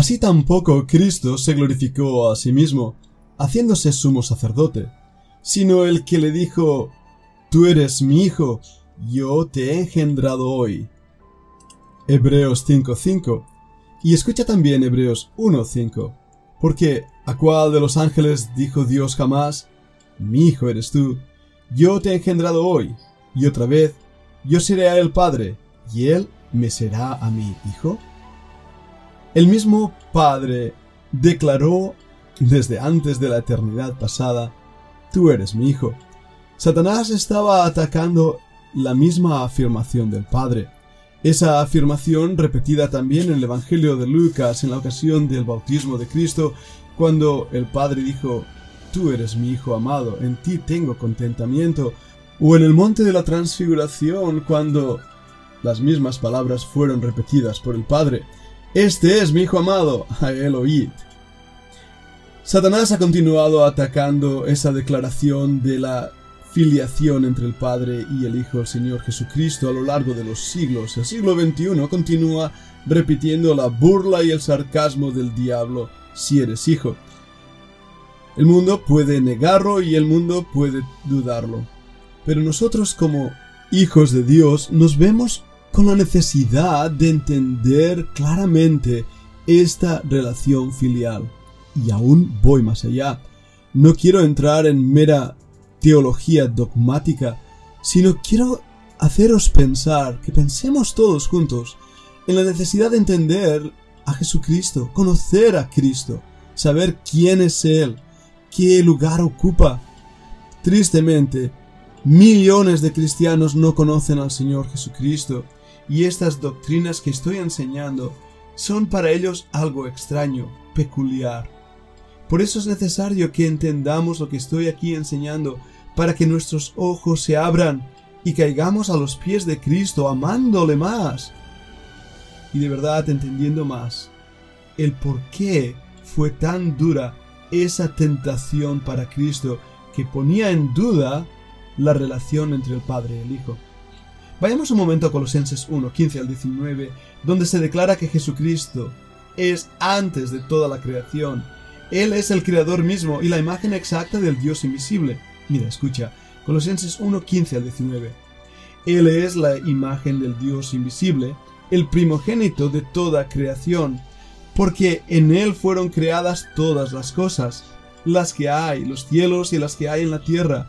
Así tampoco Cristo se glorificó a sí mismo, haciéndose sumo sacerdote, sino el que le dijo, Tú eres mi hijo, yo te he engendrado hoy. Hebreos 5:5 y escucha también Hebreos 1:5, porque ¿a cuál de los ángeles dijo Dios jamás, mi hijo eres tú, yo te he engendrado hoy, y otra vez, yo seré a él padre, y él me será a mi hijo? El mismo Padre declaró desde antes de la eternidad pasada, tú eres mi hijo. Satanás estaba atacando la misma afirmación del Padre. Esa afirmación repetida también en el Evangelio de Lucas en la ocasión del bautismo de Cristo, cuando el Padre dijo, Tú eres mi Hijo amado, en ti tengo contentamiento, o en el monte de la transfiguración, cuando las mismas palabras fueron repetidas por el Padre, Este es mi Hijo amado, a él oíd. Satanás ha continuado atacando esa declaración de la filiación entre el Padre y el Hijo, el Señor Jesucristo, a lo largo de los siglos. El siglo XXI continúa repitiendo la burla y el sarcasmo del diablo si eres hijo. El mundo puede negarlo y el mundo puede dudarlo. Pero nosotros como hijos de Dios nos vemos con la necesidad de entender claramente esta relación filial. Y aún voy más allá. No quiero entrar en mera teología dogmática, sino quiero haceros pensar, que pensemos todos juntos, en la necesidad de entender a Jesucristo, conocer a Cristo, saber quién es Él, qué lugar ocupa. Tristemente, millones de cristianos no conocen al Señor Jesucristo y estas doctrinas que estoy enseñando son para ellos algo extraño, peculiar. Por eso es necesario que entendamos lo que estoy aquí enseñando para que nuestros ojos se abran y caigamos a los pies de Cristo amándole más. Y de verdad entendiendo más el por qué fue tan dura esa tentación para Cristo que ponía en duda la relación entre el Padre y el Hijo. Vayamos un momento a Colosenses 1, 15 al 19, donde se declara que Jesucristo es antes de toda la creación. Él es el creador mismo y la imagen exacta del Dios invisible. Mira, escucha, Colosenses 1, 15 al 19. Él es la imagen del Dios invisible, el primogénito de toda creación porque en Él fueron creadas todas las cosas, las que hay, los cielos y las que hay en la tierra,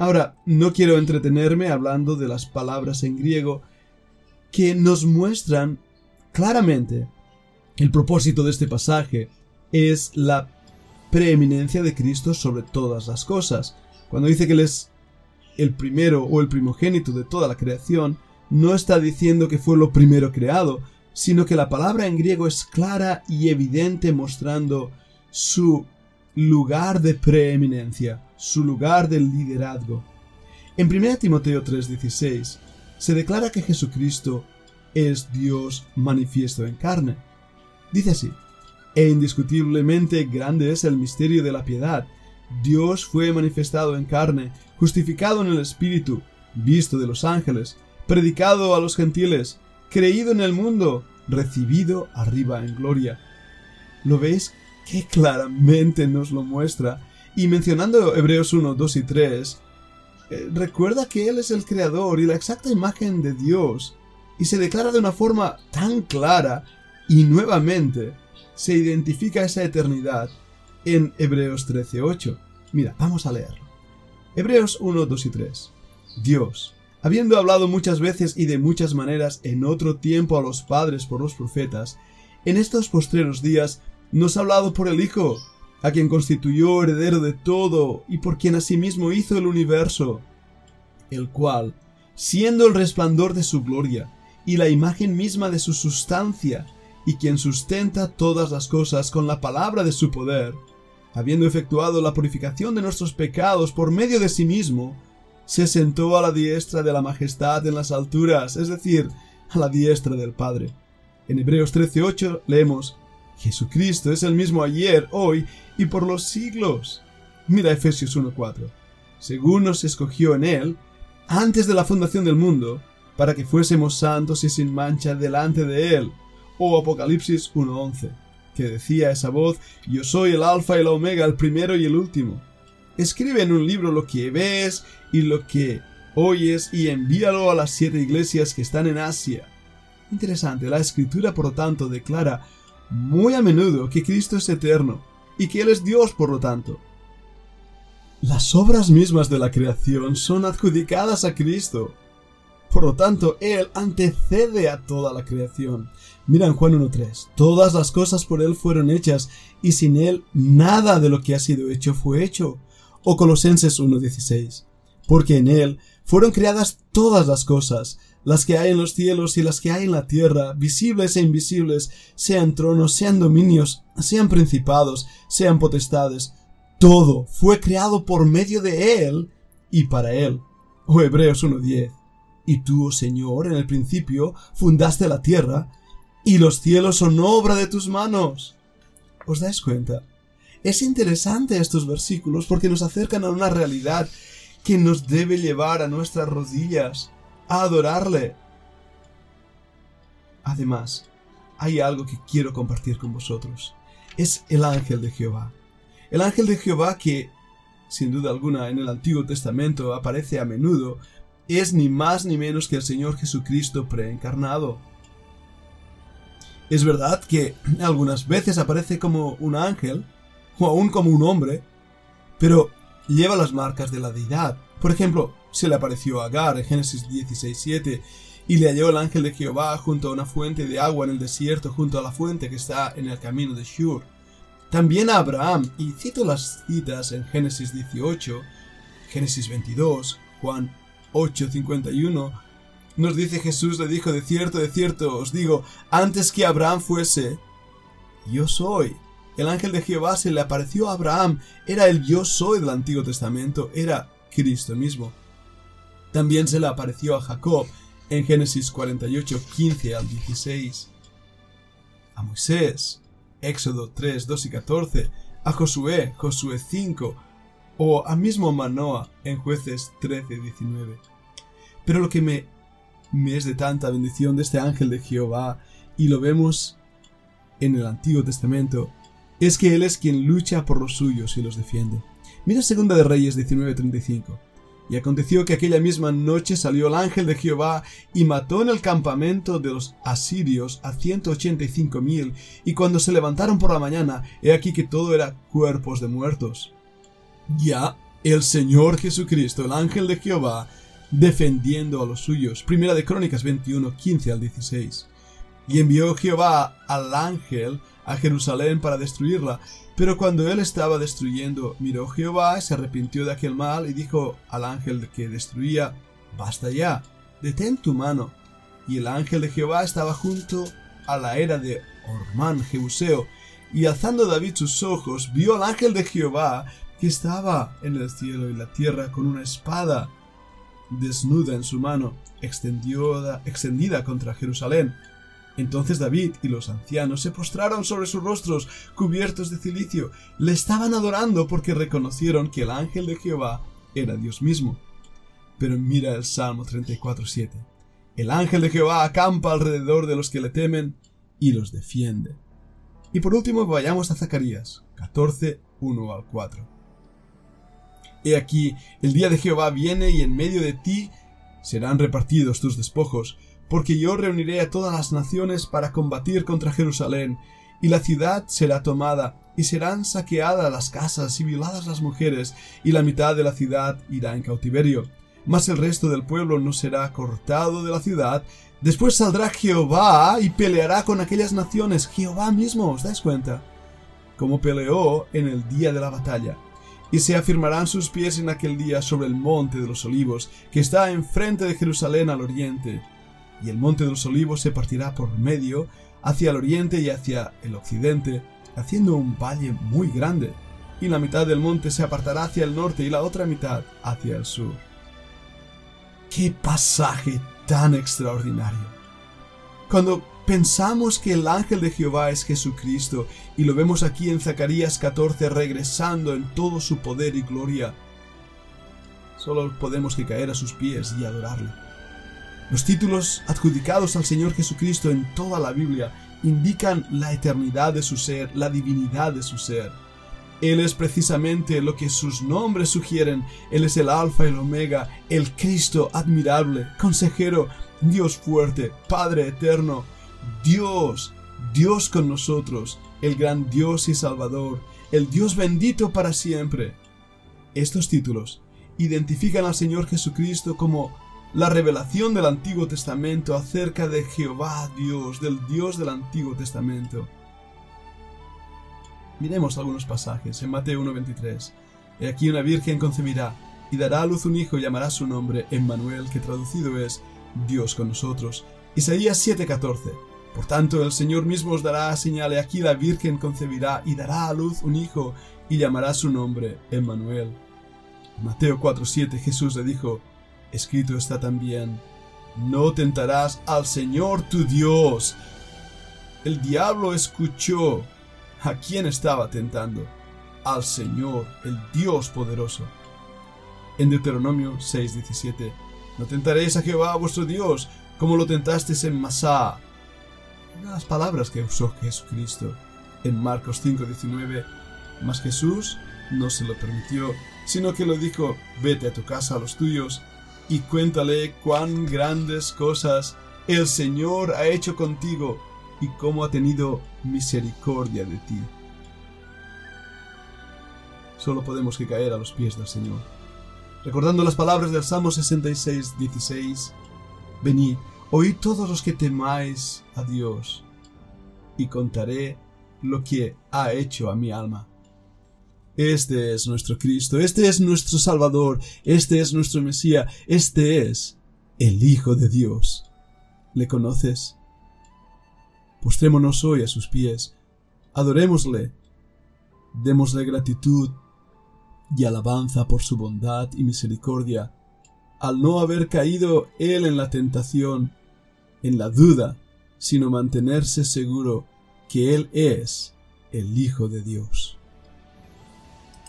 Ahora, no quiero entretenerme hablando de las palabras en griego que nos muestran claramente el propósito de este pasaje es la preeminencia de Cristo sobre todas las cosas. Cuando dice que Él es el primero o el primogénito de toda la creación, no está diciendo que fue lo primero creado, sino que la palabra en griego es clara y evidente mostrando su lugar de preeminencia, su lugar de liderazgo. En 1 Timoteo 3:16 se declara que Jesucristo es Dios manifiesto en carne. Dice así, e indiscutiblemente grande es el misterio de la piedad. Dios fue manifestado en carne, justificado en el Espíritu, visto de los ángeles, predicado a los gentiles, creído en el mundo, recibido arriba en gloria. ¿Lo veis? Que claramente nos lo muestra. Y mencionando Hebreos 1, 2 y 3, eh, recuerda que Él es el creador y la exacta imagen de Dios, y se declara de una forma tan clara, y nuevamente se identifica esa eternidad en Hebreos 13, 8. Mira, vamos a leerlo. Hebreos 1, 2 y 3. Dios, Habiendo hablado muchas veces y de muchas maneras en otro tiempo a los padres por los profetas, en estos postreros días nos ha hablado por el Hijo, a quien constituyó heredero de todo y por quien asimismo hizo el universo, el cual, siendo el resplandor de su gloria y la imagen misma de su sustancia, y quien sustenta todas las cosas con la palabra de su poder, habiendo efectuado la purificación de nuestros pecados por medio de sí mismo, se sentó a la diestra de la majestad en las alturas, es decir, a la diestra del Padre. En Hebreos 13:8 leemos, Jesucristo es el mismo ayer, hoy y por los siglos. Mira Efesios 1:4. Según nos escogió en Él, antes de la fundación del mundo, para que fuésemos santos y sin mancha delante de Él. O Apocalipsis 1:11, que decía esa voz, Yo soy el Alfa y la Omega, el primero y el último. Escribe en un libro lo que ves y lo que oyes y envíalo a las siete iglesias que están en Asia. Interesante, la escritura por lo tanto declara muy a menudo que Cristo es eterno y que Él es Dios por lo tanto. Las obras mismas de la creación son adjudicadas a Cristo. Por lo tanto, Él antecede a toda la creación. Mira en Juan 1.3, todas las cosas por Él fueron hechas, y sin Él nada de lo que ha sido hecho fue hecho. O Colosenses 1.16, porque en Él fueron creadas todas las cosas, las que hay en los cielos y las que hay en la tierra, visibles e invisibles, sean tronos, sean dominios, sean principados, sean potestades, todo fue creado por medio de Él y para Él. O Hebreos 1.10. Y tú, oh Señor, en el principio fundaste la tierra, y los cielos son obra de tus manos. ¿Os dais cuenta? Es interesante estos versículos porque nos acercan a una realidad que nos debe llevar a nuestras rodillas a adorarle. Además, hay algo que quiero compartir con vosotros. Es el ángel de Jehová. El ángel de Jehová que, sin duda alguna, en el Antiguo Testamento aparece a menudo, es ni más ni menos que el Señor Jesucristo preencarnado. Es verdad que algunas veces aparece como un ángel, o aún como un hombre, pero lleva las marcas de la deidad. Por ejemplo, se le apareció a Agar en Génesis 16:7 y le halló el ángel de Jehová junto a una fuente de agua en el desierto, junto a la fuente que está en el camino de Shur. También a Abraham, y cito las citas en Génesis 18, Génesis 22, Juan 8:51, nos dice Jesús le dijo, de cierto, de cierto, os digo, antes que Abraham fuese, yo soy. El ángel de Jehová se le apareció a Abraham, era el yo soy del Antiguo Testamento, era Cristo mismo. También se le apareció a Jacob en Génesis 48, 15 al 16. A Moisés, Éxodo 3, 2 y 14. A Josué, Josué 5. O a mismo Manoa en Jueces 13, 19. Pero lo que me, me es de tanta bendición de este ángel de Jehová, y lo vemos en el Antiguo Testamento, es que Él es quien lucha por los suyos y los defiende. Mira Segunda de Reyes 19:35. Y aconteció que aquella misma noche salió el ángel de Jehová y mató en el campamento de los asirios a ciento ochenta y cinco mil, y cuando se levantaron por la mañana, he aquí que todo era cuerpos de muertos. Ya el Señor Jesucristo, el ángel de Jehová, defendiendo a los suyos. Primera de Crónicas 21, 15 al 16. Y envió Jehová al ángel a Jerusalén para destruirla, pero cuando él estaba destruyendo, miró Jehová y se arrepintió de aquel mal y dijo al ángel que destruía, Basta ya, detén tu mano. Y el ángel de Jehová estaba junto a la era de Ormán Jebuseo, y alzando David sus ojos, vio al ángel de Jehová que estaba en el cielo y la tierra con una espada desnuda en su mano, extendida contra Jerusalén. Entonces David y los ancianos se postraron sobre sus rostros, cubiertos de cilicio, le estaban adorando porque reconocieron que el ángel de Jehová era Dios mismo. Pero mira el Salmo 34.7. El ángel de Jehová acampa alrededor de los que le temen y los defiende. Y por último vayamos a Zacarías 14, 1 al 4. He aquí, el día de Jehová viene y en medio de ti serán repartidos tus despojos, porque yo reuniré a todas las naciones para combatir contra Jerusalén, y la ciudad será tomada, y serán saqueadas las casas y violadas las mujeres, y la mitad de la ciudad irá en cautiverio. Mas el resto del pueblo no será cortado de la ciudad. Después saldrá Jehová y peleará con aquellas naciones. Jehová mismo, ¿os dais cuenta? Como peleó en el día de la batalla. Y se afirmarán sus pies en aquel día sobre el monte de los olivos, que está enfrente de Jerusalén al oriente y el monte de los olivos se partirá por medio, hacia el oriente y hacia el occidente, haciendo un valle muy grande, y la mitad del monte se apartará hacia el norte y la otra mitad hacia el sur. ¡Qué pasaje tan extraordinario! Cuando pensamos que el ángel de Jehová es Jesucristo y lo vemos aquí en Zacarías 14 regresando en todo su poder y gloria, solo podemos caer a sus pies y adorarle. Los títulos adjudicados al Señor Jesucristo en toda la Biblia indican la eternidad de su ser, la divinidad de su ser. Él es precisamente lo que sus nombres sugieren. Él es el Alfa y el Omega, el Cristo admirable, consejero, Dios fuerte, Padre eterno, Dios, Dios con nosotros, el gran Dios y Salvador, el Dios bendito para siempre. Estos títulos identifican al Señor Jesucristo como la revelación del Antiguo Testamento acerca de Jehová Dios, del Dios del Antiguo Testamento. Miremos algunos pasajes en Mateo 1.23. He aquí una virgen concebirá y dará a luz un hijo y llamará su nombre Emmanuel, que traducido es Dios con nosotros. Isaías 7:14. Por tanto, el Señor mismo os dará señal, aquí la virgen concebirá y dará a luz un hijo y llamará su nombre Emmanuel. Mateo 4:7 Jesús le dijo, escrito está también, no tentarás al Señor tu Dios. El diablo escuchó ¿A quién estaba tentando? Al Señor, el Dios poderoso. En Deuteronomio 6:17, no tentaréis a Jehová vuestro Dios, como lo tentasteis en Masá. Las palabras que usó Jesucristo. En Marcos 5:19, mas Jesús no se lo permitió, sino que lo dijo, vete a tu casa a los tuyos y cuéntale cuán grandes cosas el Señor ha hecho contigo y cómo ha tenido misericordia de ti. Solo podemos que caer a los pies del Señor. Recordando las palabras del Salmo 66, 16, Venid, oíd todos los que temáis a Dios, y contaré lo que ha hecho a mi alma. Este es nuestro Cristo, este es nuestro Salvador, este es nuestro Mesías, este es el Hijo de Dios. ¿Le conoces? Postrémonos hoy a sus pies, adorémosle, démosle gratitud y alabanza por su bondad y misericordia, al no haber caído él en la tentación, en la duda, sino mantenerse seguro que él es el Hijo de Dios.